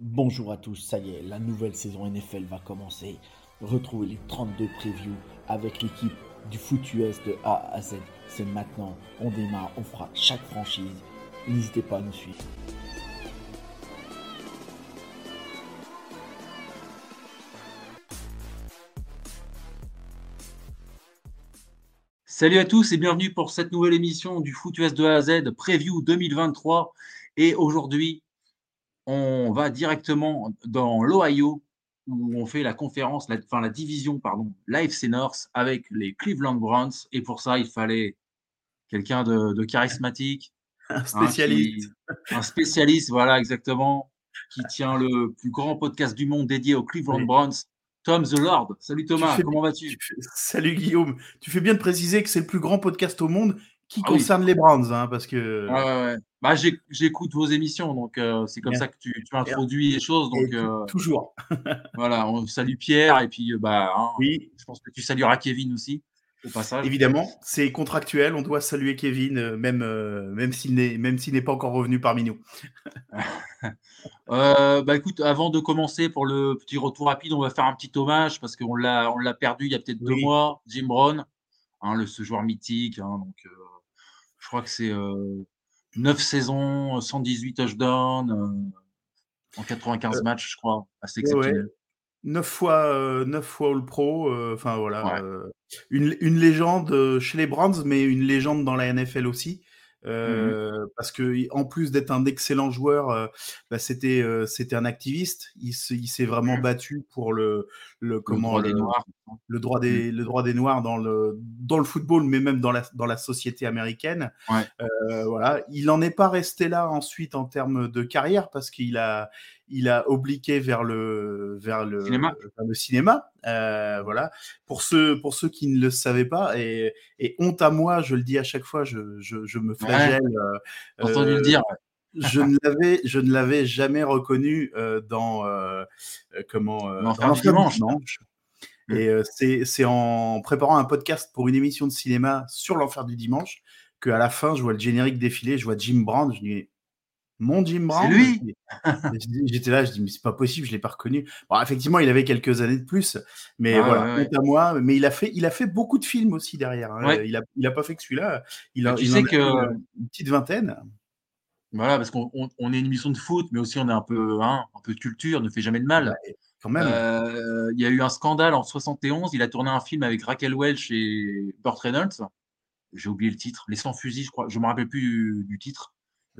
Bonjour à tous, ça y est, la nouvelle saison NFL va commencer. Retrouvez les 32 previews avec l'équipe du foot US de A à Z. C'est maintenant, on démarre, on fera chaque franchise. N'hésitez pas à nous suivre. Salut à tous et bienvenue pour cette nouvelle émission du Foot US de A à Z Preview 2023. Et aujourd'hui, on va directement dans l'Ohio où on fait la conférence, la, enfin la division, pardon, l'AFC North avec les Cleveland Browns. Et pour ça, il fallait quelqu'un de, charismatique. Un spécialiste. un spécialiste, voilà, exactement, qui tient le plus grand podcast du monde dédié aux Cleveland Browns. Tom The Lord. Salut Thomas, comment vas-tu? Salut Guillaume. Tu fais bien de préciser que c'est le plus grand podcast au monde qui ah concerne les Browns, hein, parce que. Ouais, ouais. Bah, j'écoute vos émissions, donc euh, c'est comme ça que tu, tu, introduis les choses. Donc, euh, toujours. voilà, on salue Pierre et puis euh, bah, hein, oui. je pense que tu salueras Kevin aussi. Au passage. Évidemment, c'est contractuel. On doit saluer Kevin, même, même s'il n'est même s'il n'est pas encore revenu parmi nous. bah écoute, avant de commencer pour le petit retour rapide, on va faire un petit hommage parce qu'on l'a on l'a perdu il y a peut-être deux mois. Jim Brown, hein, le, ce joueur mythique. Hein, donc, je crois que c'est 9 saisons, 118 touchdowns euh, en 95 euh, matchs, je crois. Assez exceptionnel. 9 fois, 9 fois All Pro, enfin voilà. une, une, légende chez les Browns, mais une légende dans la NFL aussi. Mmh euh, parce que en plus d'être un excellent joueur, euh, bah, c'était euh, c'était un activiste. Il, s'est vraiment mmh. battu pour le le comment le droit des noirs, le droit des mmh. le droit des noirs dans le dans le football, mais même dans la dans la société américaine. voilà, il n'en est pas resté là ensuite en termes de carrière parce qu'il a il a obliqué vers le vers le cinéma. le cinéma euh, voilà. Pour ceux pour ceux qui ne le savaient pas et, et honte à moi, je le dis à chaque fois, je, je, je me flagelle. Ouais. Euh, entendu le dire. je ne l'avais je ne l'avais jamais reconnu euh, dans euh, comment dans l'enfer du dimanche. Mmh. Et c'est en préparant un podcast pour une émission de cinéma sur l'enfer du dimanche qu'à la fin, je vois le générique défiler, je vois Jim Brown, je dis mon Jim Brown. C'est lui. J'étais là, je dis mais c'est pas possible, je l'ai pas reconnu. Bon, effectivement, il avait quelques années de plus, mais ah, voilà, ouais, à moi. Mais il a fait, il a fait beaucoup de films aussi derrière. Hein. Il a, il a pas fait que celui-là. Il a, tu sais que une petite vingtaine. Voilà, parce qu'on on, est une émission de foot, mais aussi on est un peu, hein, un peu de culture, ne fait jamais de mal. Quand même. Euh, il y a eu un scandale en 71. Il a tourné un film avec Raquel Welch et Burt Reynolds. J'ai oublié le titre. Les sans fusil, je crois. Je me rappelle plus du, titre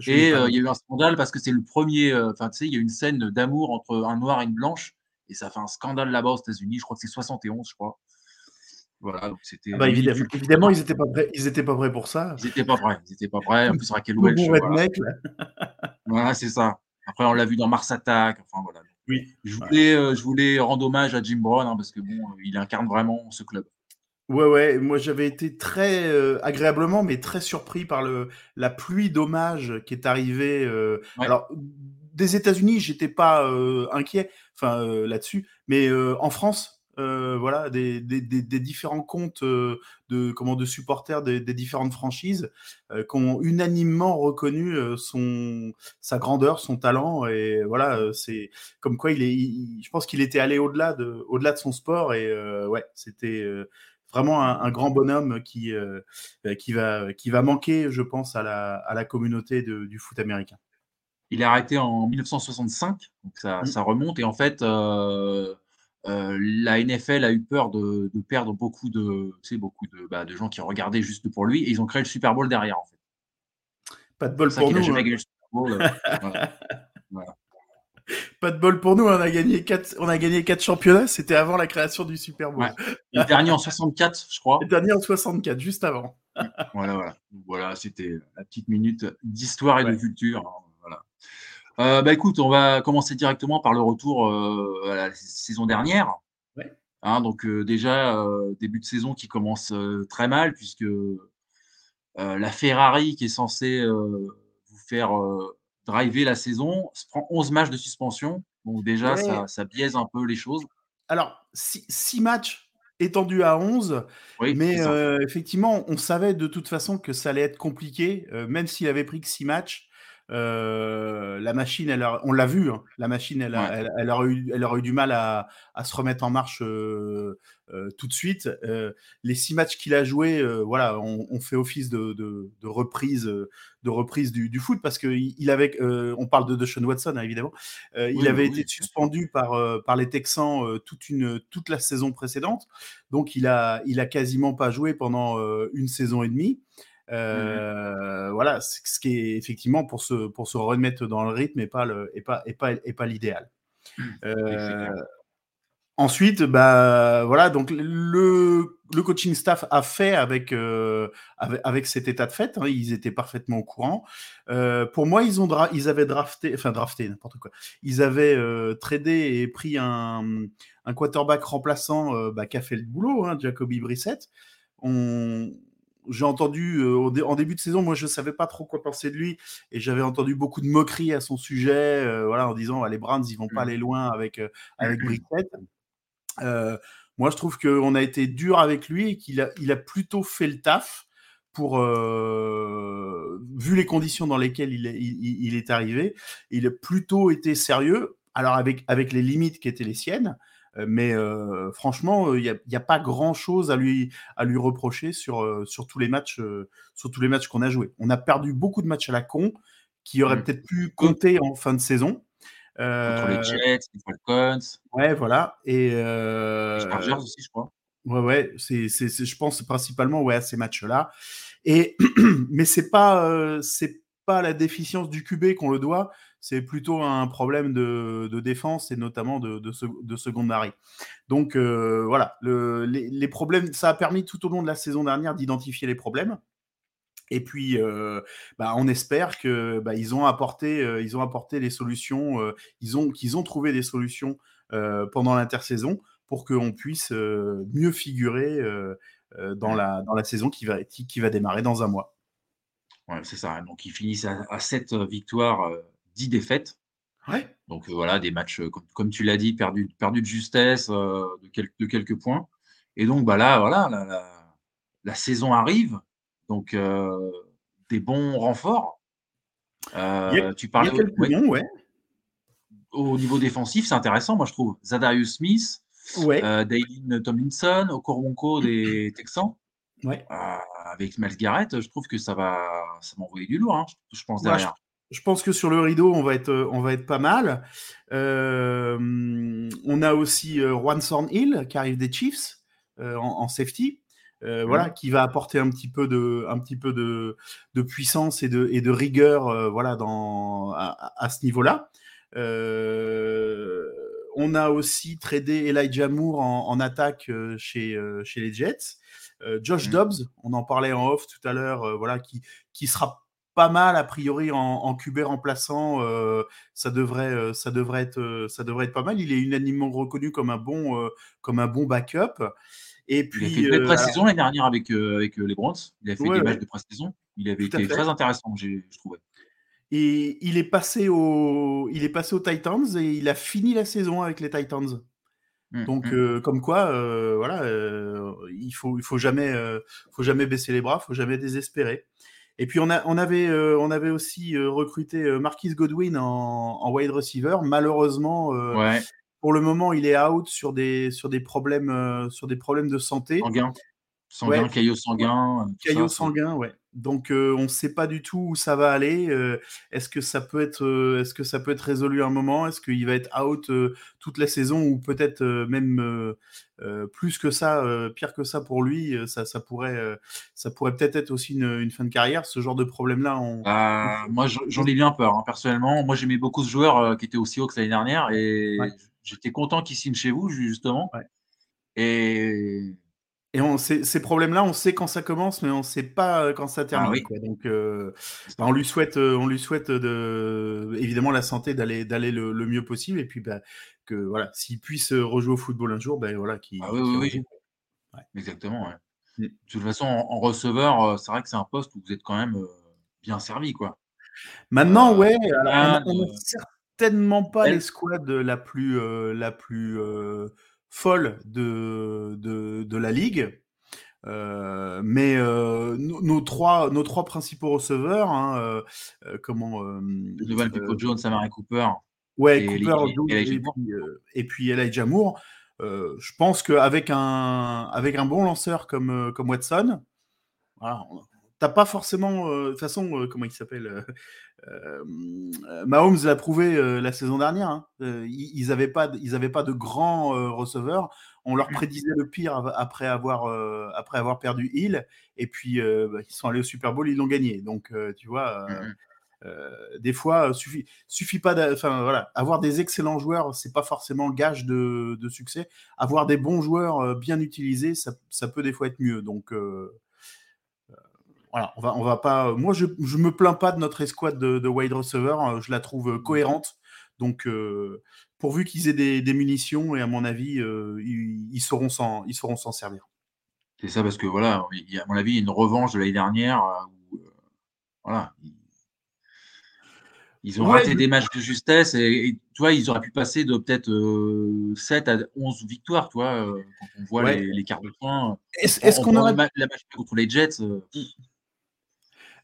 et euh, il y a eu un scandale parce que c'est le premier. Euh, enfin, tu sais, il y a une scène d'amour entre un noir et une blanche. Et ça fait un scandale là-bas aux États-Unis. Je crois que c'est 71, je crois. Voilà, donc c'était. Ah bah, évidemment, évidemment, ils n'étaient pas prêts. Ils étaient pas prêts pour ça. Ils n'étaient pas prêts. Ils n'étaient pas prêts. En plus, Raquel Welch. Voilà, mec, voilà c'est ça. Après, on l'a vu dans Mars Attack. Enfin voilà. Oui. Je voulais, euh, je voulais rendre hommage à Jim Brown hein, parce que bon, il incarne vraiment ce club. Ouais, ouais, moi j'avais été très euh, agréablement, mais très surpris par le la pluie d'hommages qui est arrivée. Euh, alors, des États-Unis, j'étais pas euh, inquiet, enfin là-dessus, mais en France, voilà, des, des, des, différents comptes de comment de supporters des, différentes franchises qui ont unanimement reconnu son sa grandeur, son talent, et voilà, c'est comme quoi il est, je pense qu'il était allé au-delà de au-delà de son sport, et ouais, c'était vraiment un, grand bonhomme qui, euh, qui, va, qui va manquer, je pense, à la, à la communauté du foot américain. Il est arrêté en 1965, donc ça, mmh. ça remonte. Et en fait, euh, euh, la NFL a eu peur de, de perdre beaucoup de, tu sais, beaucoup de, bah, de gens qui regardaient juste pour lui. Et ils ont créé le Super Bowl derrière, en fait. Pas de bol pour nous. Hein. voilà. Pas de bol pour nous, on a gagné quatre, on a gagné quatre championnats, c'était avant la création du Super Bowl. Le dernier en 64, je crois. Le dernier en 64, juste avant. voilà, voilà. Voilà, c'était la petite minute d'histoire et de culture. Hein, voilà. bah écoute, on va commencer directement par le retour à la saison dernière. Hein, donc déjà, début de saison qui commence très mal, puisque la Ferrari qui est censée vous faire driver la saison se prend 11 matchs de suspension. Donc déjà, ça, ça, biaise un peu les choses. Alors, 6 matchs étendus à 11, mais effectivement, on savait de toute façon que ça allait être compliqué, même s'il avait pris que 6 matchs. Euh, la machine, elle on l'a vu, hein, la machine, elle, elle, elle, aurait eu, elle, aurait eu, du mal à, à se remettre en marche euh, euh, tout de suite. les six matchs qu'il a joués, voilà, on, on, fait office de, de, de reprise, de reprise du, du, foot parce que il avait, on parle de, de Sean Watson hein, évidemment, il avait été suspendu par, par les Texans toute, une, toute la saison précédente, donc il a, il a quasiment pas joué pendant une saison et demie. Mmh euh, voilà, ce qui est effectivement pour se, pour se remettre dans le rythme et pas, le, et pas, et pas, et pas l'idéal. Mmh. Euh, ensuite, bah, voilà, donc le, le, coaching staff a fait avec, euh, avec, avec, cet état de fait. Hein, ils étaient parfaitement au courant. Pour moi, ils, ont ils avaient drafté, enfin drafté, n'importe quoi. Ils avaient tradé et pris un, un quarterback remplaçant bah, qui a fait le boulot, hein, Jacoby Brissett. On, j'ai entendu euh, en début de saison, moi je savais pas trop quoi penser de lui et j'avais entendu beaucoup de moqueries à son sujet, euh, voilà, en disant les Browns ils vont pas mmh. aller loin avec euh, avec Brissett. moi je trouve qu'on a été dur avec lui et qu'il a il a plutôt fait le taf pour vu les conditions dans lesquelles il est, il, il est arrivé, il a plutôt été sérieux. Alors avec avec les limites qui étaient les siennes, euh, mais euh, franchement, il n'y a, pas grand-chose à lui, à lui reprocher sur, sur tous les matchs, sur tous les matchs qu'on a joués. On a perdu beaucoup de matchs à la con qui auraient mmh. peut-être pu compter en fin de saison. Contre les Jets, les Falcons. Ouais, voilà. Et les Chargers aussi, je crois. Ouais, ouais. C'est, c'est, je pense principalement ouais, à ces matchs-là. Et mais c'est pas, c'est pas la déficience du QB qu'on le doit, c'est plutôt un problème de, défense et notamment de, de, de secondary. Donc euh, voilà, les, problèmes, ça a permis tout au long de la saison dernière d'identifier les problèmes. Et puis, euh, bah, on espère que bah, ils ont apporté, euh, ils ont apporté les solutions, ils ont qu'ils ont trouvé des solutions pendant l'intersaison pour qu'on puisse mieux figurer dans la dans la saison qui va qui va démarrer dans un mois c'est ça. Donc, ils finissent à, 7 euh, victoires, 10 euh, défaites. Ouais. Donc, euh, voilà, des matchs, comme, tu l'as dit, perdus perdu de justesse, de, de, quelques points. Et donc, bah là, voilà, la, saison arrive. Donc, des bons renforts. tu parlais ouais. Au niveau défensif, c'est intéressant, moi, je trouve. Zadarius Smith, ouais. Tomlinson, Okoronko des Texans. Ouais. Euh, avec Miles Garrett, je trouve que ça va, ça va envoyer du lourd, hein, je, pense derrière. Je, pense que sur le rideau, on va être, on va être pas mal. Euh, on a aussi euh, Juan Hill qui arrive des Chiefs euh, en, safety. voilà, mmh. qui va apporter un petit peu de, un petit peu de, de puissance et de, et de rigueur, voilà, dans, à, à ce niveau-là. on a aussi tradé Elijah Moore en, en attaque chez, chez les Jets. Euh, Josh mmh. Dobbs, on en parlait en off tout à l'heure, euh, voilà, qui, qui sera pas mal a priori en, en QB remplaçant. Euh, ça devrait, ça devrait être, ça devrait être pas mal. Il est unanimement reconnu comme un bon, comme un bon backup. Et puis, il a fait une belle pré-saison l'année dernière avec, avec les Browns. Il a fait des matchs de pré-saison. Il avait été très intéressant, je trouvais. Et il est passé au, il est passé aux Titans et il a fini la saison avec les Titans. Mmh, Donc, mmh. Euh, comme quoi, euh, voilà, euh, il faut, il faut jamais, faut jamais baisser les bras, faut jamais désespérer. Et puis on, a, on, avait, on avait aussi recruté Marquis Godwin en, en, wide receiver. Malheureusement, pour le moment, il est out sur des, sur des problèmes, sur des problèmes de santé. Sanguin, sanguin caillot sanguin. Caillot sanguin, ouais. Donc euh, on ne sait pas du tout où ça va aller. Euh, est-ce que ça peut être, euh, est-ce que ça peut être résolu un moment Est-ce qu'il va être out toute la saison ou peut-être même plus que ça, pire que ça pour lui Ça, ça pourrait, ça pourrait peut-être être aussi une, fin de carrière. Ce genre de problème-là. On... Bah, moi, j'en ai bien peur hein, personnellement. Moi, j'aimais beaucoup ce joueur qui était aussi haut que l'année dernière et j'étais content qu'il signe chez vous justement. Et Et on ces problèmes-là, on sait quand ça commence, mais on ne sait pas quand ça ah termine. Donc, bah, on lui souhaite, on lui souhaite de, évidemment la santé d'aller d'aller le, mieux possible et puis bah, que voilà, s'il puisse rejouer au football un jour, ben voilà, qui. Ah oui, oui, oui. Exactement. Mm. De toute façon, en, receveur, c'est vrai que c'est un poste où vous êtes quand même bien servi, quoi. Maintenant, ouais. on n'a certainement pas l'escouade la plus la plus folle de, de, la ligue. Euh, mais euh, nos, trois, nos trois principaux receveurs, hein, euh, comment Nouvelle Pico Jones, Samara Cooper. Ouais, et Cooper, et, puis, Elijah Moore. je pense qu'avec un, avec un bon lanceur comme, comme Watson, voilà, t'as pas forcément. de toute façon, comment il s'appelle euh, Mahomes l'a prouvé euh, la saison dernière. Hein. Euh, ils n'avaient pas, ils pas de grands receveurs. On leur prédisait le pire après avoir, après avoir perdu Hill. Et puis, bah, ils sont allés au Super Bowl, ils l'ont gagné. Donc, tu vois, mmh des fois, suffit, suffit pas. Enfin, voilà, avoir des excellents joueurs, c'est pas forcément gage de, de, succès. Avoir des bons joueurs bien utilisés, ça, ça, peut des fois être mieux. Donc, voilà, on va, on va pas. Moi, je, je me plains pas de notre escouade de, wide receiver. Euh, je la trouve euh, cohérente. Donc, euh, pourvu qu'ils aient des, munitions, et à mon avis, ils, sauront s'en, ils sauront s'en servir. C'est ça, parce que voilà, à mon avis, une revanche de l'année dernière voilà, ils, ont raté des matchs de justesse et, tu vois, ils auraient pu passer de peut-être 7 à 11 victoires, tu vois, quand on voit les, les, quarts de points. Est-ce, qu'on aurait... la match contre les Jets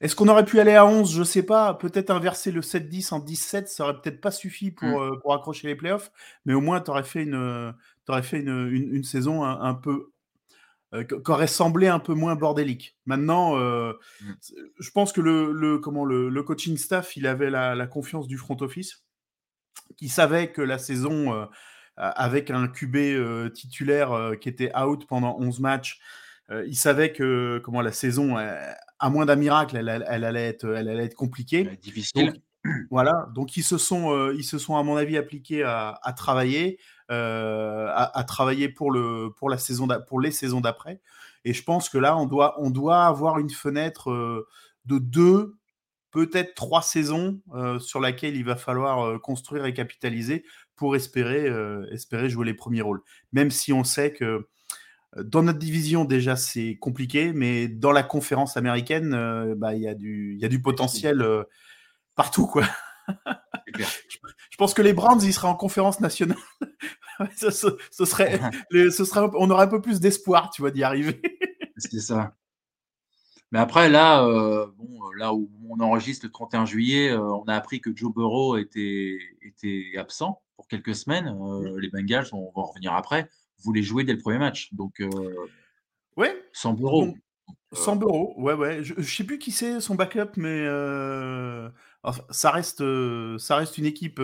est-ce qu'on aurait pu aller à 11 Je ne sais pas. Peut-être inverser le 7-10 en 17, ça aurait peut-être pas suffi pour, mm. euh, pour accrocher les playoffs. Mais au moins, tu aurais fait une, aurais fait une, une, saison un, peu. Euh, qui aurait semblé un peu moins bordélique. Maintenant, euh, mm. je pense que le, le comment, le, le, coaching staff, il avait la, la, confiance du front office, qui savait que la saison, avec un QB titulaire qui était out pendant 11 matchs, il savait que comment la saison à moins d'un miracle, elle, allait être, elle allait être compliquée. difficile. voilà, donc ils se sont, euh, ils se sont à mon avis appliqués à, travailler, euh, à, travailler pour le, pour la saison, pour les saisons d'après. Et je pense que là, on doit, on doit avoir une fenêtre euh, de deux, peut-être trois saisons sur laquelle il va falloir construire et capitaliser pour espérer, espérer jouer les premiers rôles. Même si on sait que dans notre division, déjà, c'est compliqué, mais dans la conférence américaine, euh, bah, il y, a du, y a du potentiel euh, partout, quoi. je, pense que les Browns, ils seraient en conférence nationale. ce, serait, ce serait, on aurait un peu plus d'espoir, tu vois, d'y arriver. c'est ça. Mais après, là, euh, bon, là où on enregistre le 31 juillet, on a appris que Joe Burrow était, était absent pour quelques semaines. Les Bengals, on va en revenir après voulait jouer dès le premier match. Donc, euh, ouais. 100 euros. 100 euros, ouais, ouais. Je, ne sais plus qui c'est son backup, mais euh, ça reste, euh, ça reste une équipe.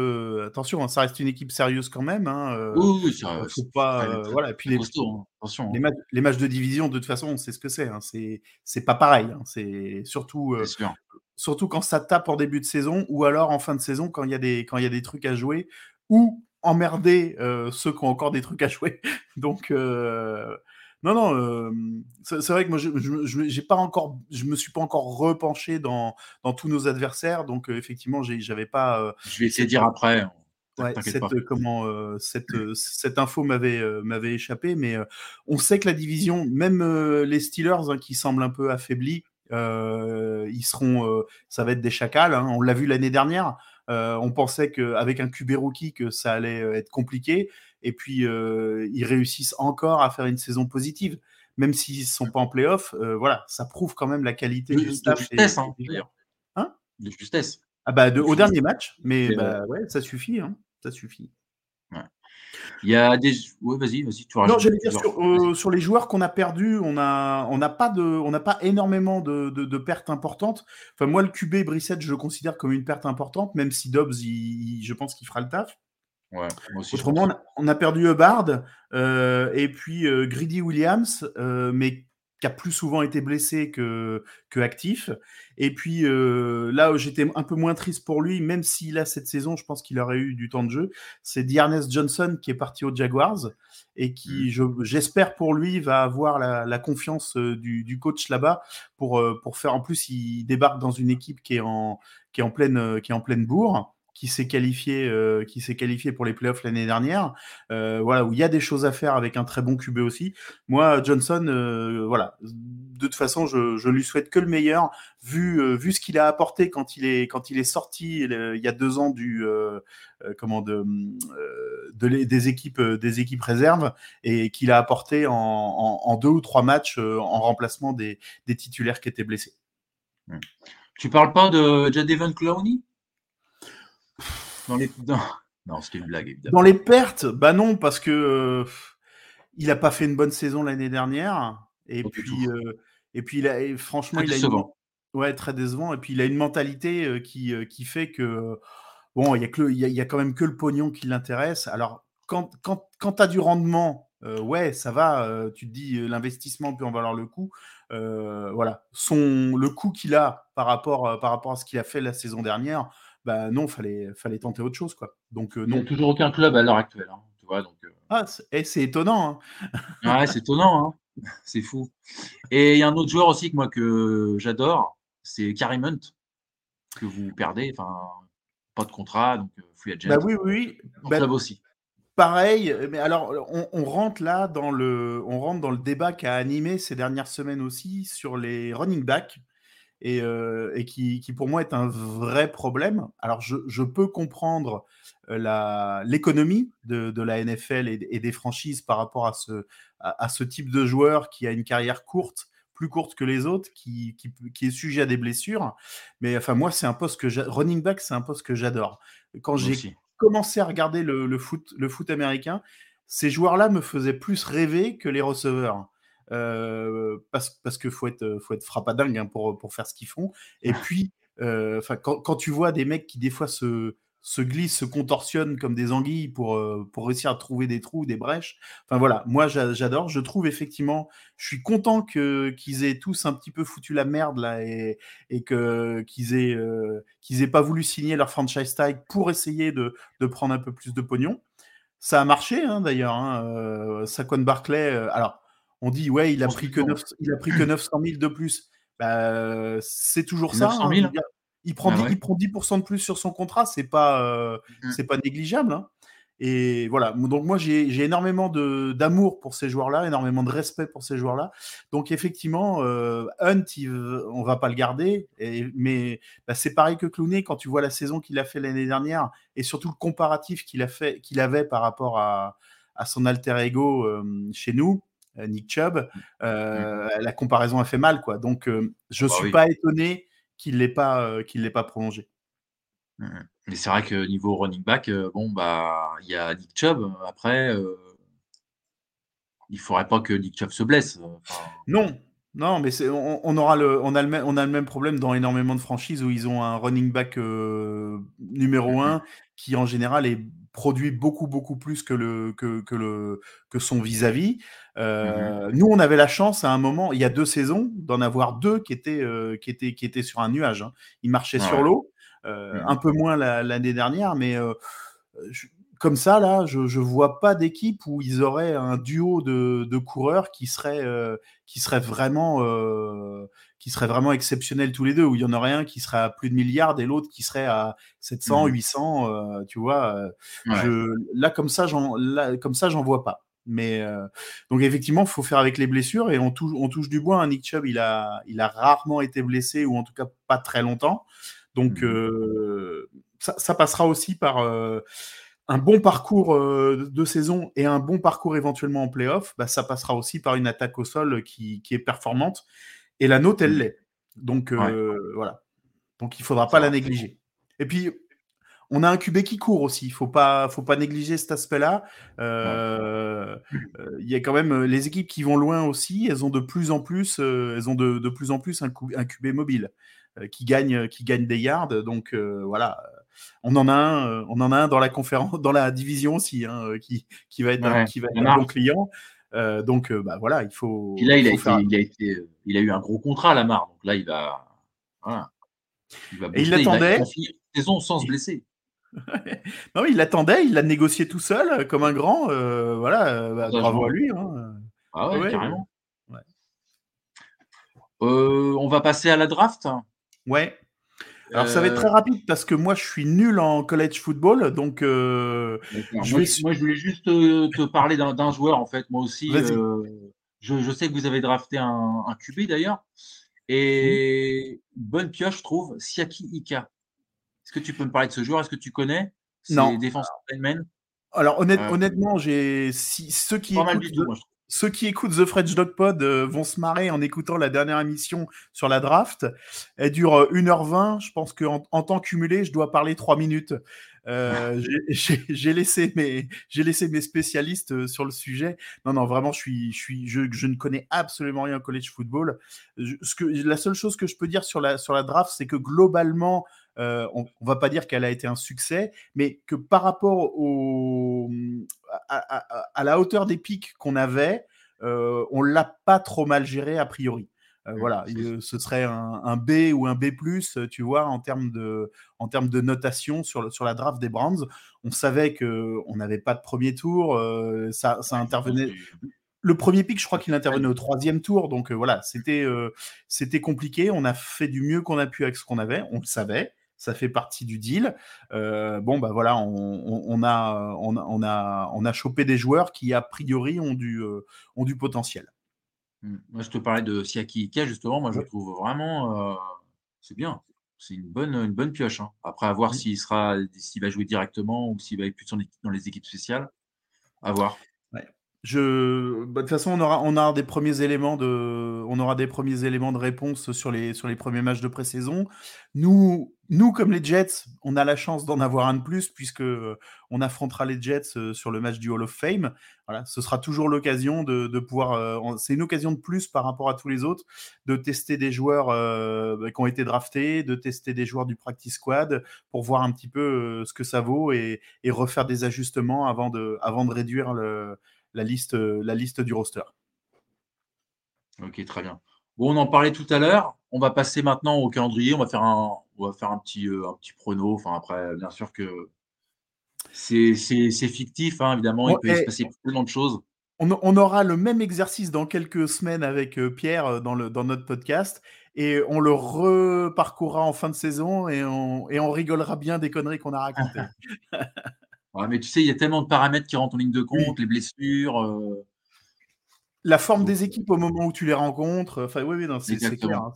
attention, hein, ça reste une équipe sérieuse quand même. Hein, oui, oui, ça, faut pas. voilà. Et puis les, hein, attention, les, matchs, les, matchs, de division, de toute façon, on sait ce que c'est. Hein, c'est, c'est pas pareil. c'est surtout, surtout quand ça tape en début de saison, ou alors en fin de saison quand il y a des, quand il y a des trucs à jouer, ou emmerder euh, ceux qui ont encore des trucs à jouer. Donc, euh, non, non, euh, c'est vrai que moi, je, j'ai pas encore, je me suis pas encore repenché dans, dans tous nos adversaires. Donc, effectivement, j'avais pas. je vais essayer de dire après. Hein. Ouais, cette, comment, cette, cette info m'avait, m'avait échappé, mais on sait que la division, même les Steelers hein, qui semblent un peu affaiblis, ils seront, ça va être des chacals. Hein. on l'a vu l'année dernière. Euh, on pensait qu'avec un QB rookie, que ça allait euh, être compliqué. Et puis, euh, ils réussissent encore à faire une saison positive. Même s'ils ne sont pas en playoff, voilà, ça prouve quand même la qualité du staff. De justesse, hein, d'ailleurs. Hein? De justesse. Ah bah au dernier match, mais bah, ouais, ça suffit, hein, ça suffit. Il y a des. Oui, vas-y, vas-y. Tu non, j'allais dire sur, sur, les joueurs qu'on a perdus, on n'a on pas de, on pas énormément de, de, pertes importantes. Enfin, moi, le QB Brissette, je le considère comme une perte importante, même si Dobbs, je pense qu'il fera le taf. Ouais, moi aussi, Autrement, on a, perdu Hubbard euh, et puis euh, Greedy Williams, euh, mais qui a plus souvent été blessé que, que actif. Et puis euh, là où j'étais un peu moins triste pour lui, même s'il a cette saison, je pense qu'il aurait eu du temps de jeu, c'est Diarness Johnson qui est parti aux Jaguars et qui, mm. j'espère pour lui, va avoir la, confiance euh, du, coach là-bas pour, euh, pour faire. En plus, il débarque dans une équipe qui est en, qui est en, pleine, qui est en pleine bourre qui s'est qualifié, euh, qui s'est qualifié pour les playoffs l'année dernière. Euh, voilà, où il y a des choses à faire avec un très bon QB aussi. Moi, Johnson, euh, voilà, de toute façon, je, je lui souhaite que le meilleur, vu, vu ce qu'il a apporté quand il est, quand il est sorti il y a deux ans du, comment de, de des équipes, des équipes réserves et qu'il a apporté en, deux ou trois matchs en remplacement des, titulaires qui étaient blessés. Tu parles pas de Jadeven Clowney? Dans les... Non, c'était une blague, évidemment. Dans les pertes, bah non, parce que euh, il n'a pas fait une bonne saison l'année dernière. Et puis, euh, et puis il a, franchement, il a une... ouais, très décevant. Et puis il a une mentalité euh, qui, qui fait que bon, il y a que il y, a quand même que le pognon qui l'intéresse. Alors quand, quand, quand tu as du rendement, ouais, ça va. tu te dis l'investissement peut en valoir le coup. voilà, son le coût qu'il a par rapport par rapport à ce qu'il a fait la saison dernière bah non, fallait, fallait tenter autre chose, quoi. Donc, euh, non. Il n'y a toujours aucun club à l'heure actuelle, hein, tu vois, donc... Euh. Ah, eh, c'est étonnant, hein. ouais, c'est étonnant, hein. c'est fou. Et il y a un autre joueur aussi que moi que j'adore, c'est Karim Hunt, que vous perdez, enfin, pas de contrat, donc euh, free agent. Bah oui, oui, oui. Bah, aussi. Pareil, mais alors on, on, rentre là dans le, on rentre dans le débat qui a animé ces dernières semaines aussi sur les running backs et, euh, et qui, qui, pour moi est un vrai problème. Alors je, je peux comprendre euh, l'économie de, de, la NFL et, et, des franchises par rapport à ce, à, ce type de joueur qui a une carrière courte plus courte que les autres, qui, qui, qui, est sujet à des blessures. Mais enfin, moi, c'est un poste que running back, c'est un poste que j'adore. Quand j'ai commencé à regarder le, le, foot, le foot américain, ces joueurs-là me faisaient plus rêver que les receveurs. Euh, parce, parce qu'il faut être, faut être frappadingue hein, pour, pour faire ce qu'ils font. Et puis, euh, quand, quand tu vois des mecs qui des fois se, se glissent, se contorsionnent comme des anguilles pour, euh, pour réussir à trouver des trous, des brèches. Enfin voilà, moi j'adore. Je trouve effectivement, je suis content que qu'ils aient tous un petit peu foutu la merde là et, et que qu'ils aient qu'ils aient pas voulu signer leur franchise tag pour essayer de, de prendre un peu plus de pognon. Ça a marché hein, d'ailleurs. Hein, Saquon Barclay. alors on dit, ouais, il a, pris que, 9, il a pris que 900 000 de plus. Bah, c'est toujours ça. Hein, il, prend, 10, ah il prend 10% de plus sur son contrat, c'est pas, euh, mmh. c'est pas négligeable. Hein. Et voilà, donc moi j'ai énormément d'amour pour ces joueurs-là, énormément de respect pour ces joueurs-là. Donc effectivement, euh, Hunt, il, on va pas le garder, et, mais bah, c'est pareil que Clooney quand tu vois la saison qu'il a fait l'année dernière et surtout le comparatif qu'il a fait, qu'il avait par rapport à, à son alter ego euh, chez nous. Euh, Nick Chubb, mmh. euh, la comparaison a fait mal, quoi. Donc, euh, je ne bah suis pas étonné qu'il ne l'ait pas, l'ait pas prolongé. Mmh, mmh. Mais c'est vrai que niveau running back, bon, bah, il y a Nick Chubb. Après, il ne faudrait pas que Nick Chubb se blesse. Non, non, mais on, on, aura le, on, a le même, on a le même problème dans énormément de franchises où ils ont un running back numéro un qui en général est produit beaucoup beaucoup plus que le que, que le que son vis-à-vis. Euh, mmh Nous, on avait la chance à un moment, il y a deux saisons, d'en avoir deux qui étaient euh, qui étaient qui étaient sur un nuage. Hein. Ils marchaient sur l'eau, euh, mmh un peu moins l'année dernière, mais comme ça là, je je vois pas d'équipe où ils auraient un duo de, de coureurs qui serait qui serait vraiment qui serait vraiment exceptionnel tous les deux, où il y en aurait un qui serait à plus de milliards et l'autre qui serait à 700, 800, mmh. euh, tu vois. Euh, je, là, comme ça, j'en, comme ça, j'en vois pas. Mais euh, donc effectivement, il faut faire avec les blessures et on touche, on touche du bois. Hein. Nick Chubb, il a, il a rarement été blessé ou en tout cas pas très longtemps. Donc mmh. ça, ça, passera aussi par un bon parcours de saison et un bon parcours éventuellement en playoff. Bah, ça passera aussi par une attaque au sol qui, qui est performante et la note, elle mmh. l'est. Donc euh, voilà. Donc il ne faudra pas la négliger. Et puis, on a un QB qui court aussi. Il ne faut pas, faut pas négliger cet aspect-là. Euh, euh, il y a quand même les équipes qui vont loin aussi. Elles ont de plus en plus, elles ont de, plus en plus un, un QB mobile qui gagne, qui gagne des yards. Donc voilà, on en a un, on en a un dans la conférence, dans la division aussi, hein, qui, qui va être, un, qui va être un bon client. Donc, bah, voilà, il faut. là, il, a été, il, a eu un gros contrat à la marre. Donc là, il va. Il va il l'attendait. Saison sans se blesser. non, il l'attendait, il l'a négocié tout seul, comme un grand. voilà, bah, bravo à lui. Hein. Ah ouais, carrément. on va passer à la draft. Ouais. Alors ça va être très euh, rapide parce que moi je suis nul en college football, donc euh, je moi, je voulais juste te, parler d'un joueur en fait. Moi aussi, euh, je, sais que vous avez drafté un, un QB d'ailleurs, et bonne pioche je trouve, Siaki Ika. Est-ce que tu peux me parler de ce joueur? Est-ce que tu connais? Non. Défenseur Alors honnêtement, j'ai si, ceux qui ceux qui écoutent The French Dog Pod euh, vont se marrer en écoutant la dernière émission sur la draft. Elle dure 1h20. Euh, je pense qu'en en, temps cumulé, je dois parler 3 minutes. Euh, j'ai laissé, mes, laissé mes spécialistes sur le sujet. Non, non, vraiment, je, suis, je, suis, je, ne connais absolument rien au college football. ce que, la seule chose que je peux dire sur la, sur la draft, c'est que globalement, on ne va pas dire qu'elle a été un succès, mais que par rapport au, à, la hauteur des pics qu'on avait, euh, on l'a pas trop mal géré a priori. Euh, voilà, ce serait un, B ou un B+, tu vois, en termes de, en termes de notation sur, sur la draft des Browns. On savait qu'on n'avait pas de premier tour, euh, ça, ça intervenait le premier pic, je crois qu'il intervenait au troisième tour. Donc voilà, c'était c'était compliqué. On a fait du mieux qu'on a pu avec ce qu'on avait. On le savait ça fait partie du deal. Euh, bon, bah voilà, on, a, on, a, on a chopé des joueurs qui, a priori, ont du, euh, ont du potentiel. Mmh. Moi, je te parlais de Siaki Ika, justement. Moi, je trouve vraiment. Euh, c'est bien. C'est une bonne, une bonne pioche. Hein. Après, à voir s'il sera, s'il va jouer directement ou s'il va être plus dans les équipes spéciales. À voir. Je, bah, de toute façon, on aura, on aura des premiers éléments de, on aura des premiers éléments de réponse sur les, sur les premiers matchs de pré-saison. Nous, nous, comme les Jets, on a la chance d'en avoir un de plus puisque euh, on affrontera les Jets euh, sur le match du Hall of Fame. Voilà, ce sera toujours l'occasion de, de, pouvoir. Euh, c'est une occasion de plus par rapport à tous les autres de tester des joueurs bah, qui ont été draftés, de tester des joueurs du practice squad pour voir un petit peu ce que ça vaut et, refaire des ajustements avant de, avant de réduire le la liste, euh, la liste du roster. Ok, très bien. Bon, on en parlait tout à l'heure. On va passer maintenant au calendrier. On va faire un, on va faire un petit, euh, un petit prono. Enfin, après, bien sûr que c'est fictif, hein, évidemment. il peut se passer plein de choses. On, aura le même exercice dans quelques semaines avec euh, Pierre dans, le, dans notre podcast et on le reparcourra en fin de saison et on, et on rigolera bien des conneries qu'on a racontées. mais tu sais, il y a tellement de paramètres qui rentrent en ligne de compte, les blessures. Euh. La forme des équipes au moment où tu les rencontres. Enfin, oui, oui, c'est clair. Hein,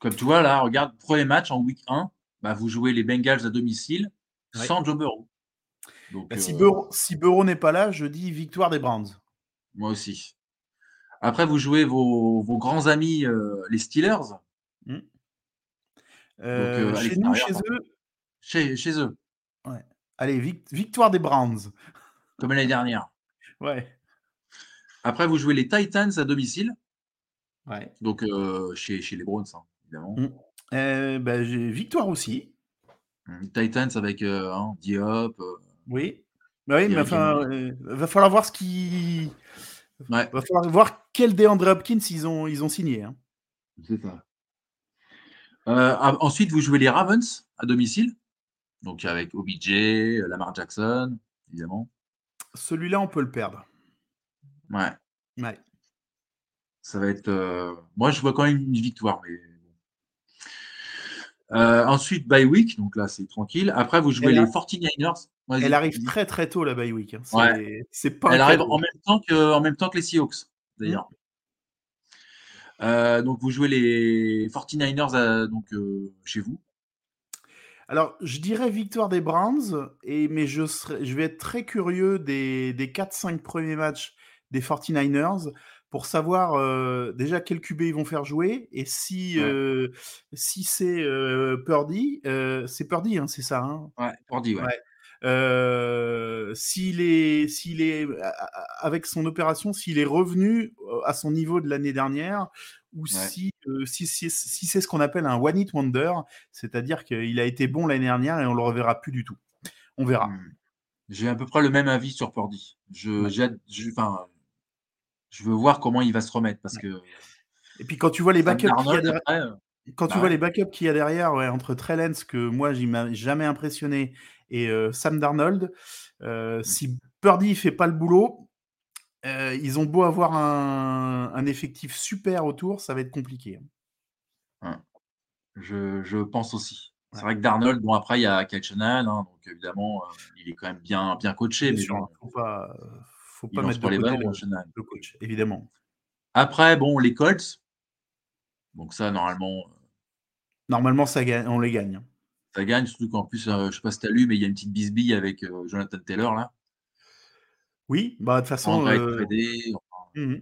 Comme tu vois, là, regarde, premier match en week 1, bah, vous jouez les Bengals à domicile sans Joe Burrow. Bah, si, euh, Burrow, n'est pas là, je dis victoire des Browns. Moi aussi. Après, vous jouez vos, grands amis, euh, les Steelers. Mmh. chez nous, chez eux. Chez, chez eux. Allez, victoire des Browns. Comme l'année dernière. Ouais. Après, vous jouez les Titans à domicile. Ouais. Donc, euh, chez, chez les Browns, hein, évidemment. Mmh. Euh, bah, j'ai victoire aussi. Mmh, Titans avec euh, hein, Diop. oui. Bah oui, mais enfin, va falloir voir ce qui. Ouais. Va falloir voir quel DeAndre Hopkins ils ont, ils ont signé. Hein. C'est ça. ensuite, vous jouez les Ravens à domicile. Donc avec OBJ, Lamar Jackson, évidemment. Celui-là, on peut le perdre. Ouais. Ouais. Ça va être. Euh, moi, je vois quand même une victoire, mais. Euh, ensuite, bye week, donc là c'est tranquille. Après, vous jouez les 49ers. Elle arrive très très tôt la bye week. Hein. C'est pas. Elle arrive en même temps que en même temps que les Seahawks, d'ailleurs. Mmh. Euh, donc vous jouez les 49ers donc chez vous. Alors, je dirais victoire des Browns, et, mais je, je vais être très curieux des, des 4-5 premiers matchs des 49ers pour savoir euh, déjà quel QB ils vont faire jouer et si, euh, si c'est euh, Purdy, c'est Purdy, hein, c'est ça hein? Ouais, Purdy, ouais. s'il est, s'il est avec son opération, s'il est revenu à son niveau de l'année dernière, ou si, si, si, si c'est ce qu'on appelle un one hit wonder, c'est-à-dire qu'il a été bon l'année dernière et on le reverra plus du tout. On verra. Mmh. J'ai à peu près le même avis sur Purdy. Je, je veux voir comment il va se remettre parce que. Et puis quand tu vois les backups qu'il y a derrière, quand tu bah vois les backups qu'il y a derrière, ouais, entre Trellens que moi j'ai jamais impressionné et Sam Darnold, mmh. si Purdy fait pas le boulot, ils ont beau avoir un, effectif super autour, ça va être compliqué. Hein. Je, pense aussi. C'est vrai que Darnold, bon après il y a Kachanal, hein, donc évidemment il est quand même bien, bien coaché, mais bon, faut pas, faut pas mettre les balles le, coach, évidemment. Après bon les Colts, donc ça normalement. Normalement ça gagne, on les gagne. Ça gagne, surtout qu'en plus, je sais pas si tu as lu, mais il y a une petite bisbille avec Jonathan Taylor là. Oui, bah, de toute façon. Mmh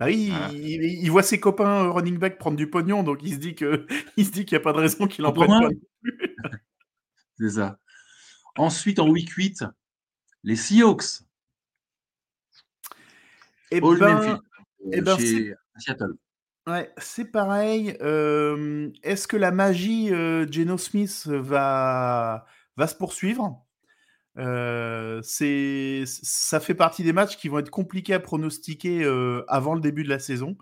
bah il, voit ses copains running back prendre du pognon, donc il se dit que il se dit qu'il n'y a pas de raison qu'il en prenne pas. C'est ça. Ensuite, en week 8, les Seahawks. Et eh ben, et eh ben chez Seattle. Ouais, c'est pareil. Est-ce que la magie Geno Smith va, va se poursuivre? Euh, c'est, ça fait partie des matchs qui vont être compliqués à pronostiquer euh, avant le début de la saison.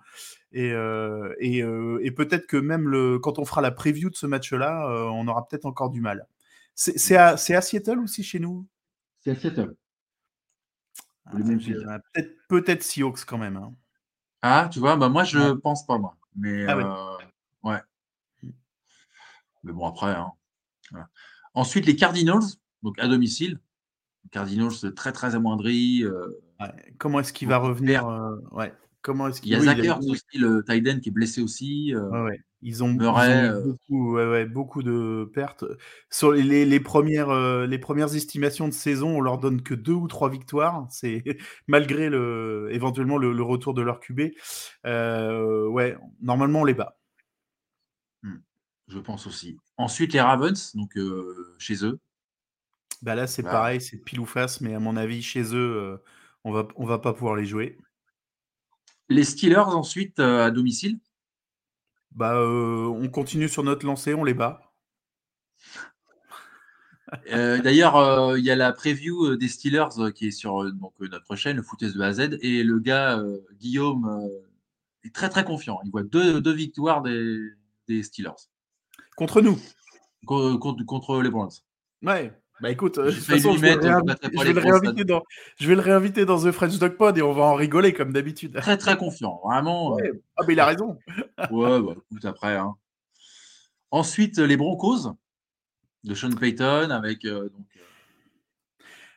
Et, euh, et, et peut-être que même le, quand on fera la preview de ce match-là, on aura peut-être encore du mal. C'est, c'est, à, c'est à Seattle ou si chez nous? C'est à Seattle. Ah, peut-être, peut-être Seahawks quand même. Hein. Ah, tu vois, bah moi je pense pas moi. Mais ah ouais. Mmh. Mais bon après. Hein. Ensuite les Cardinals, donc à domicile. Cardinals très très amoindri. Euh, comment est-ce qu'il va revenir euh, ouais. Comment est-ce qu'il... Il y a Zachert aussi, le Tyden qui est blessé aussi. Euh, ils, ont, beaucoup, beaucoup, de pertes. Sur les, les, premières, les premières estimations de saison, on leur donne que deux ou trois victoires. C'est malgré le, éventuellement le, retour de leur QB. ouais, normalement on les bat. Hmm, je pense aussi. Ensuite les Ravens, donc chez eux. Bah là, c'est pareil, c'est pile ou face, mais à mon avis, chez eux, on va, on va pas pouvoir les jouer. Les Steelers ensuite à domicile? Bah, on continue sur notre lancée, on les bat. D'ailleurs, il y a la preview des Steelers qui est sur donc, notre chaîne, le footès de A à Z, et le gars, Guillaume, est très très confiant. Il voit deux, deux victoires des, des, Steelers. Contre nous contre, contre les Browns. Ouais, bah écoute, euh, je, vais le réinviter dans, je vais le réinviter dans The French Dog Pod et on va en rigoler comme d'habitude. Très très confiant, vraiment. Euh. Ah mais il a raison. ouais, bah écoute après. Hein. Ensuite, les Broncos de Sean Payton avec euh, donc.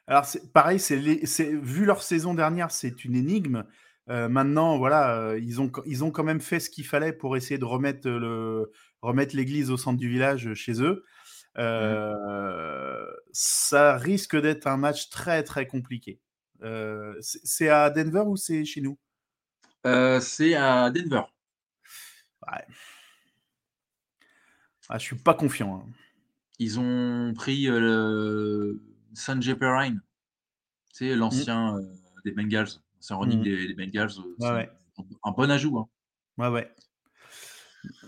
Alors c'est pareil, c'est vu leur saison dernière, c'est une énigme. maintenant, voilà, ils ont ils ont quand même fait ce qu'il fallait pour essayer de remettre le remettre l'église au centre du village chez eux. Mmh. ça risque d'être un match très très compliqué. c'est à Denver ou c'est chez nous? C'est à Denver. Ouais. Ah, je suis pas confiant. Hein. Ils ont pris le Sanjay Perrine, c'est mmh. l'ancien des Bengals, c'est un running mmh. des, Bengals. Un bon ajout. Hein. Ouais, ouais.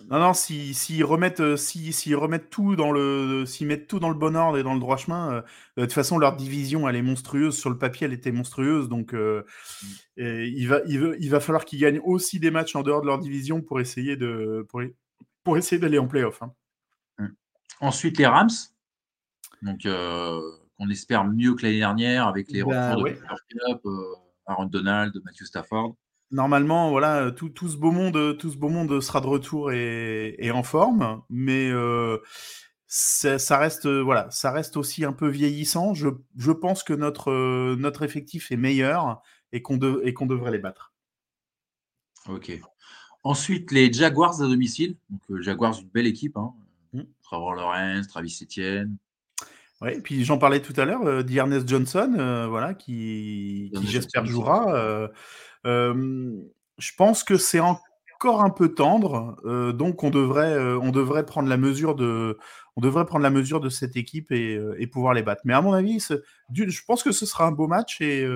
Non, non, s'ils remettent, euh, si, remettent tout dans le, s'ils mettent tout dans le bon ordre et dans le droit chemin, euh, de toute façon leur division elle est monstrueuse. Sur le papier elle était monstrueuse, donc euh, il va, il, va falloir qu'ils gagnent aussi des matchs en dehors de leur division pour essayer de, pour, essayer d'aller en playoff. Hein. Mmh. Ensuite les Rams, donc on espère mieux que l'année dernière avec les ben retours de Cup, Aaron Donald, Matthew Stafford normalement, voilà, tout, tout, ce beau monde, tout ce beau monde sera de retour et, en forme, mais euh, ça, reste, voilà, ça reste aussi un peu vieillissant. Je, je pense que notre, notre effectif est meilleur et qu'on qu'on devrait les battre. Ok. Ensuite, les Jaguars à domicile. Donc, euh, Jaguars, une belle équipe. Hein. Mmh. Trevor Lawrence, Travis Etienne. Oui, puis j'en parlais tout à l'heure, euh, d'Ernest Johnson, voilà, qui, qui j'espère jouera je pense que c'est encore un peu tendre, donc on devrait, on devrait prendre la mesure de, on devrait prendre la mesure de cette équipe et, pouvoir les battre. Mais à mon avis, je pense que ce sera un beau match et,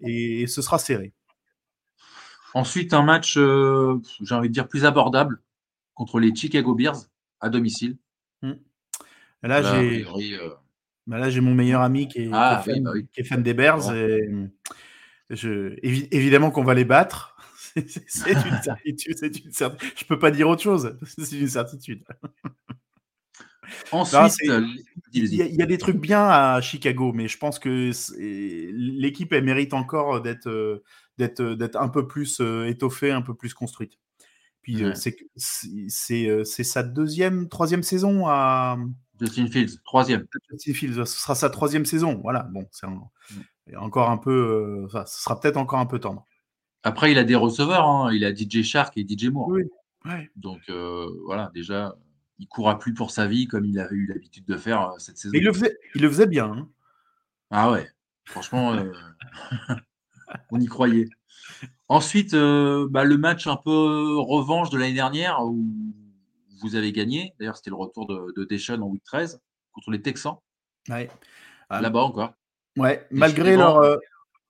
et, ce sera serré. Ensuite, un match, j'ai envie de dire, plus abordable contre les Chicago Bears à domicile. Mmh. Là, j'ai bah là, j'ai mon meilleur ami qui est, ah, fan, bah qui est fan, des Bears. Et, je, évidemment qu'on va les battre. c'est une certitude. C'est une certitude. Je peux pas dire autre chose. C'est une certitude. Ensuite, il y, a des trucs bien à Chicago, mais je pense que l'équipe elle mérite encore d'être d'être d'être un peu plus étoffée, un peu plus construite. Puis c'est c'est sa deuxième, troisième saison à Justin Fields, troisième. Justin Fields, ce sera sa troisième saison. Voilà, bon, c'est encore un peu, euh, ce sera peut-être encore un peu tendre. Après, il a des receveurs, hein. il a DJ Shark et DJ Moore. Oui. Donc euh, voilà, déjà, il courra plus pour sa vie comme il avait eu l'habitude de faire euh, cette saison. il le faisait, il le faisait bien. Hein. Ah ouais, franchement, on y croyait. Ensuite, bah, le match un peu revanche de l'année dernière où vous avez gagné. D'ailleurs, c'était le retour de, de en week 13 contre les Texans. Ouais. Là-bas encore. Ouais, malgré leur, euh,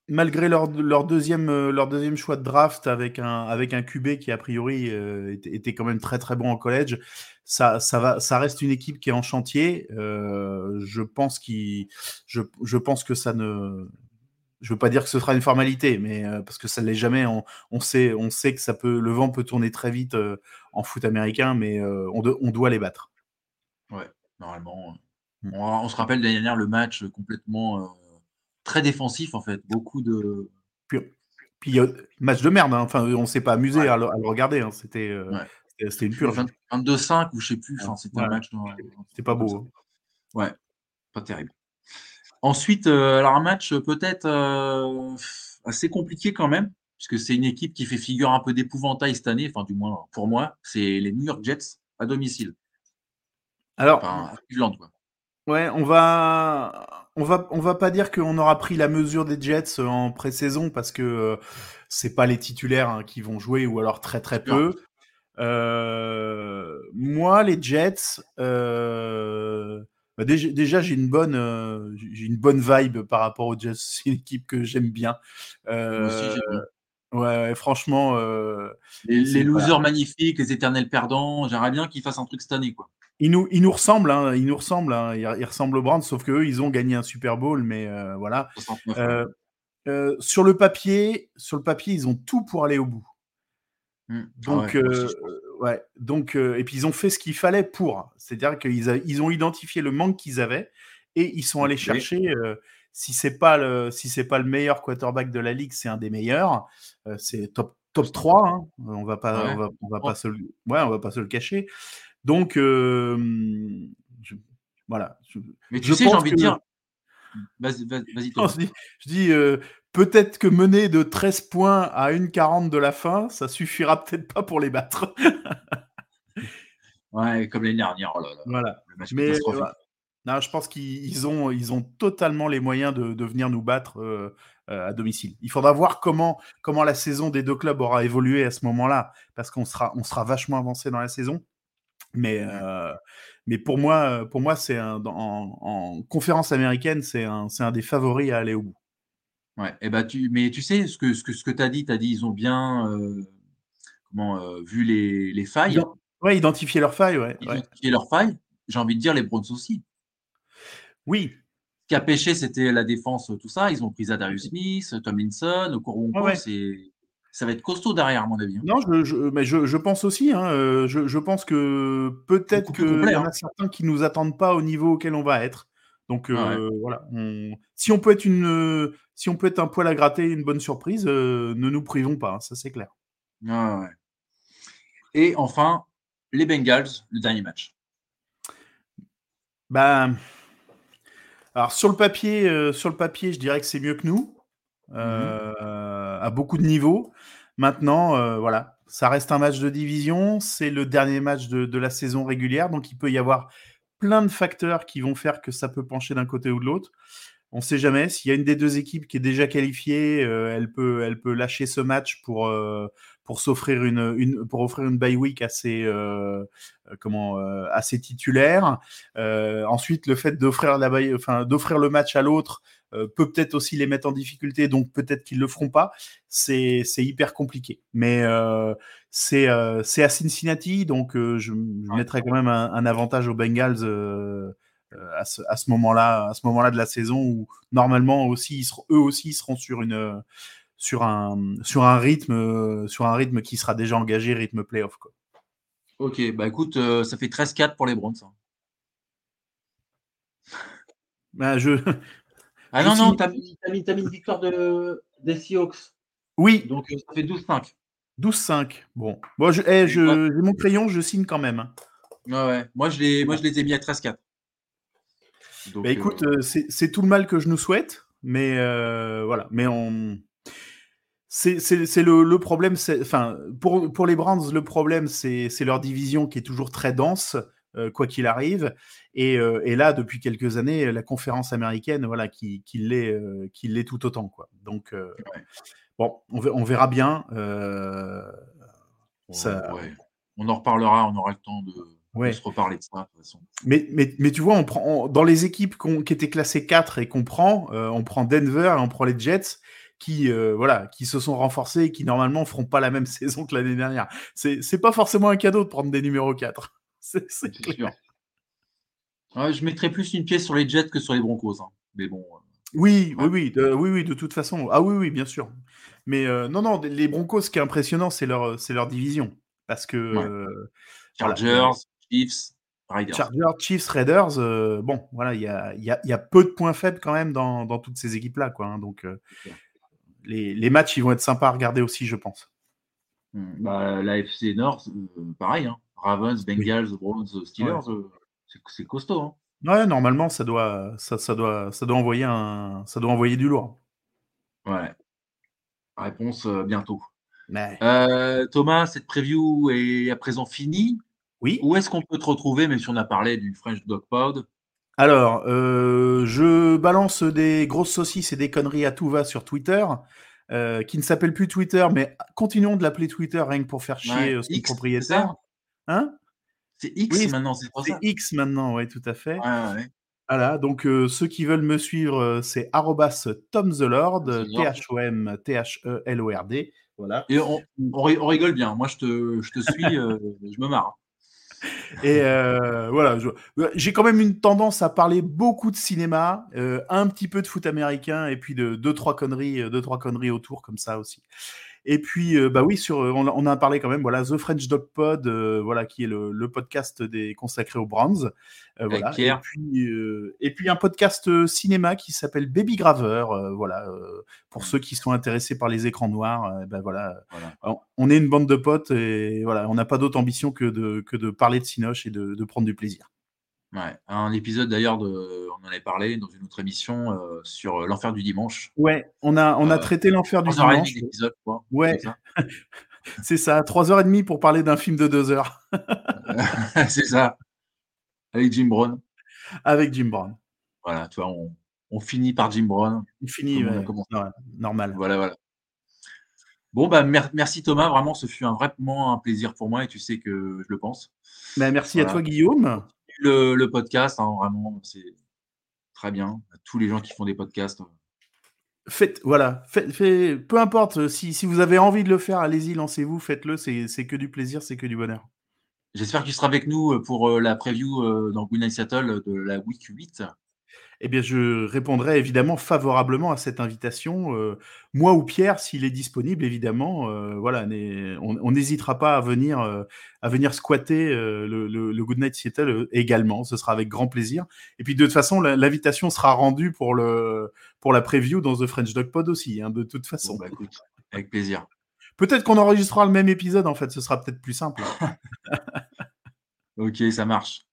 malgré leur, leur, deuxième, euh, leur deuxième choix de draft avec un, avec un QB qui, a priori, euh, était, quand même très très bon en collège, ça, ça, va, ça reste une équipe qui est en chantier. je, pense je, je pense que ça ne je veux pas dire que ce sera une formalité, mais parce que ça l'est jamais. On, sait, on sait que ça peut, le vent peut tourner très vite en foot américain, mais on, on, doit les battre. Ouais, normalement. Mm. On, se rappelle l'année dernière le match complètement très défensif en fait, beaucoup de. Puis, puis match de merde. Hein. Enfin, on s'est pas amusé à, le, regarder. Hein. C'était, c'était une pure. 22-5 ou je sais plus. Enfin, c'était un match. C'était pas beau. Hein. Ouais, pas terrible. Ensuite, euh, alors un match peut-être euh, assez compliqué quand même, puisque c'est une équipe qui fait figure un peu d'épouvantail cette année, enfin du moins pour moi, c'est les New York Jets à domicile. Alors, enfin, quoi. Ouais, on va, on va, on va pas dire qu'on aura pris la mesure des Jets en pré-saison parce que euh, c'est pas les titulaires hein, qui vont jouer ou alors très très peu. moi, les Jets, bah, déjà, j'ai une bonne, euh, j'ai une bonne vibe par rapport aux Jets. C'est une équipe que j'aime bien. Euh, ouais, franchement. Euh, les, losers magnifiques, les éternels perdants. J'aimerais bien qu'ils fassent un truc cette année, quoi. Ils nous, ils nous ressemblent, hein, ils nous ressemblent, hein, ils, ressemblent aux Browns, sauf qu'eux, ils ont gagné un Super Bowl, mais voilà. sur le papier, sur le papier, ils ont tout pour aller au bout. Mmh. Donc, ouais, donc, et puis ils ont fait ce qu'il fallait pour. C'est-à-dire qu'ils ils ont identifié le manque qu'ils avaient et ils sont allés chercher. Si c'est pas le si c'est pas le meilleur quarterback de la ligue, c'est un des meilleurs. c'est top top 3. Hein. On va pas on va, pas se ouais on va pas se le cacher. Donc voilà. Mais tu sais, j'ai envie de dire. Vas-y, vas-y. je dis, Peut-être que mener de 13 points à une 40 de la fin, ça suffira peut-être pas pour les battre. ouais, comme l'année dernière. Oh voilà. Mais non, je pense qu'ils ont, ils ont totalement les moyens de, venir nous battre euh, euh, à domicile. Il faudra voir comment, comment la saison des deux clubs aura évolué à ce moment-là, parce qu'on sera, on sera vachement avancé dans la saison. Mais, euh, mais pour moi, pour moi c'est en, en, conférence américaine, c'est un, un des favoris à aller au bout. Ouais, et bah tu, mais tu sais, ce que, ce que, ce que tu as dit, tu as dit, ils ont bien comment, vu les, les failles. Oui, identifier leurs failles, ouais. Identifier leurs failles. J'ai envie de dire les Browns aussi. Oui. Ce qui a pêché, c'était la défense, tout ça. Ils ont pris Zadarius Smith, Tomlinson, Okoronko. Ouais, ça va être costaud derrière, à mon avis. Hein. Non, je, je mais je, je, pense aussi. Hein, euh, je, je, pense que peut-être qu'il y en a hein. certains qui ne nous attendent pas au niveau auquel on va être. Donc ah voilà, si on peut être une, si on peut être un poil à gratter, une bonne surprise, ne nous privons pas, hein, ça c'est clair. Ah Et enfin, les Bengals, le dernier match. Ben, alors sur le papier, sur le papier, je dirais que c'est mieux que nous, mmh à beaucoup de niveaux. Maintenant, voilà, ça reste un match de division, c'est le dernier match de, de, la saison régulière, donc il peut y avoir plein de facteurs qui vont faire que ça peut pencher d'un côté ou de l'autre. On ne sait jamais. S'il y a une des deux équipes qui est déjà qualifiée, euh, elle, peut, elle peut lâcher ce match pour, euh, pour s'offrir une, une, pour offrir une bye week à ses, euh, comment, à ses titulaires. ensuite, le fait d'offrir la enfin, d'offrir le match à l'autre peut peut-être aussi les mettre en difficulté, donc peut-être qu'ils le feront pas. C'est hyper compliqué. Mais c'est à Cincinnati, donc je, mettrais quand même un, avantage aux Bengals à ce, moment-là, à ce moment-là de la saison où normalement aussi eux aussi seront sur une sur un, sur un rythme, sur un rythme qui sera déjà engagé, rythme playoff. Quoi. Ok, bah écoute, ça fait 13-4 pour les Browns. Hein. Bah, je... Ah non, non, t'as mis, as mis, une victoire de, des Seahawks. Oui. Donc ça fait 12-5. 12-5. Bon. Bon, je, hey, je, j'ai mon crayon, je signe quand même. Ouais, ouais. Moi, je les, moi, je les ai mis à 13-4. Bah, écoute, euh, c'est tout le mal que je nous souhaite, mais euh, voilà. Mais on. C'est le, le, problème, enfin, pour, pour les Browns, le problème, c'est leur division qui est toujours très dense, euh, quoi qu'il arrive. Et, et, là, depuis quelques années, la conférence américaine, voilà, qui, qui l'est tout autant, quoi. Donc, bon, on, on, verra bien. Ça... On en reparlera, on aura le temps de, se reparler de ça, de toute façon. Mais, mais, mais tu vois, on prend, dans les équipes qui étaient classées 4 et qu'on prend, euh, on prend Denver et on prend les Jets qui, euh, voilà, qui se sont renforcés et qui normalement feront pas la même saison que l'année dernière. C'est pas forcément un cadeau de prendre des numéros 4. C'est sûr. je mettrais plus une pièce sur les Jets que sur les Broncos. Hein. Mais bon. Euh, oui, oui, oui, de, oui, oui, de toute façon. Ah oui, oui, bien sûr. Mais non, non, les Broncos, ce qui est impressionnant, c'est leur, leur division. Parce que. Chargers, Chiefs, Raiders. Chargers, Chiefs, Raiders, euh, bon, voilà, il y a, y, a, y a, peu de points faibles quand même dans, dans toutes ces équipes-là, quoi. Hein, donc, euh, les, les, matchs, ils vont être sympas à regarder aussi, je pense. Hmm, bah, la FC Nord, euh, pareil, hein. Ravens, Bengals, Browns, Steelers, c'est costaud. Hein. Ouais, normalement, ça doit, ça, ça, doit, ça, doit envoyer un, ça doit envoyer du lourd. Ouais. Réponse bientôt. Thomas, cette preview est à présent finie. Oui. Où est-ce qu'on peut te retrouver, même si on a parlé du French Dog Pod? Alors, euh, je balance des grosses saucisses et des conneries à tout va sur Twitter, euh, qui ne s'appelle plus Twitter, mais continuons de l'appeler Twitter rien que pour faire chier euh, son propriétaire. Hein? C'est X maintenant, c'est C'est X maintenant, oui, tout à fait. Ouais, Voilà, donc ceux qui veulent me suivre, c'est Tom the Lord, T-H-O-M, T-H-E-L-O-R-D. Voilà. Et on, on, rigole bien. Moi, je te, je te suis, je me marre. Et euh, voilà, j'ai quand même une tendance à parler beaucoup de cinéma, euh, un petit peu de foot américain et puis de deux trois conneries, euh, deux trois conneries autour comme ça aussi. Et puis, euh, bah oui, sur, on, on, a parlé quand même, voilà, The French Dog Pod, euh, voilà, qui est le, le, podcast des, consacré aux Browns. Euh, voilà. Et puis, et puis, un podcast cinéma qui s'appelle Baby Graver, voilà, pour ceux qui sont intéressés par les écrans noirs, ben voilà, voilà. On, est une bande de potes et voilà, on n'a pas d'autre ambition que de, que de parler de Cinoche et de, de prendre du plaisir. Ouais, un épisode d'ailleurs, de, on en avait parlé dans une autre émission euh, sur euh, l'enfer du dimanche. Ouais, on a, on a euh, traité l'enfer du dimanche. quoi. Ouais, c'est ça. Trois heures et demie pour parler d'un film de deux heures. c'est ça. Avec Jim Brown. Avec Jim Brown. Voilà, tu vois, on, on finit par Jim Brown. On finit, ouais, normal. Voilà, voilà. Bon, bah, merci Thomas, vraiment, ce fut un, vraiment un plaisir pour moi et tu sais que je le pense. Bah, merci à toi, Guillaume le, podcast, hein, vraiment, c'est très bien. tous les gens qui font des podcasts. Faites, voilà, peu importe, euh, si, si, vous avez envie de le faire, allez-y, lancez-vous, faites-le, c'est que du plaisir, c'est que du bonheur. J'espère que tu seras avec nous euh, pour euh, la preview dans Good Night Seattle de la week 8 eh bien, je répondrai évidemment favorablement à cette invitation. Euh, moi ou Pierre, s'il est disponible, évidemment. Euh, voilà, on n'hésitera pas à venir, euh, à venir squatter le, le, Good Night Seattle également. Ce sera avec grand plaisir. Et puis, de toute façon, l'invitation sera rendue pour, le, pour la preview dans The French Dog Pod aussi, hein, de toute façon. Bah, écoute, avec plaisir. Peut-être qu'on enregistrera le même épisode, en fait. Ce sera peut-être plus simple. ok, ça marche.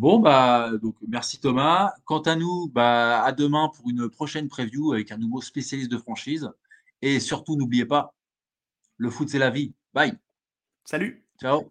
Bon, bah, donc merci Thomas. Quant à nous, bah, à demain pour une prochaine preview avec un nouveau spécialiste de franchise. Et surtout, n'oubliez pas, le foot, c'est la vie. Bye. Salut. Ciao.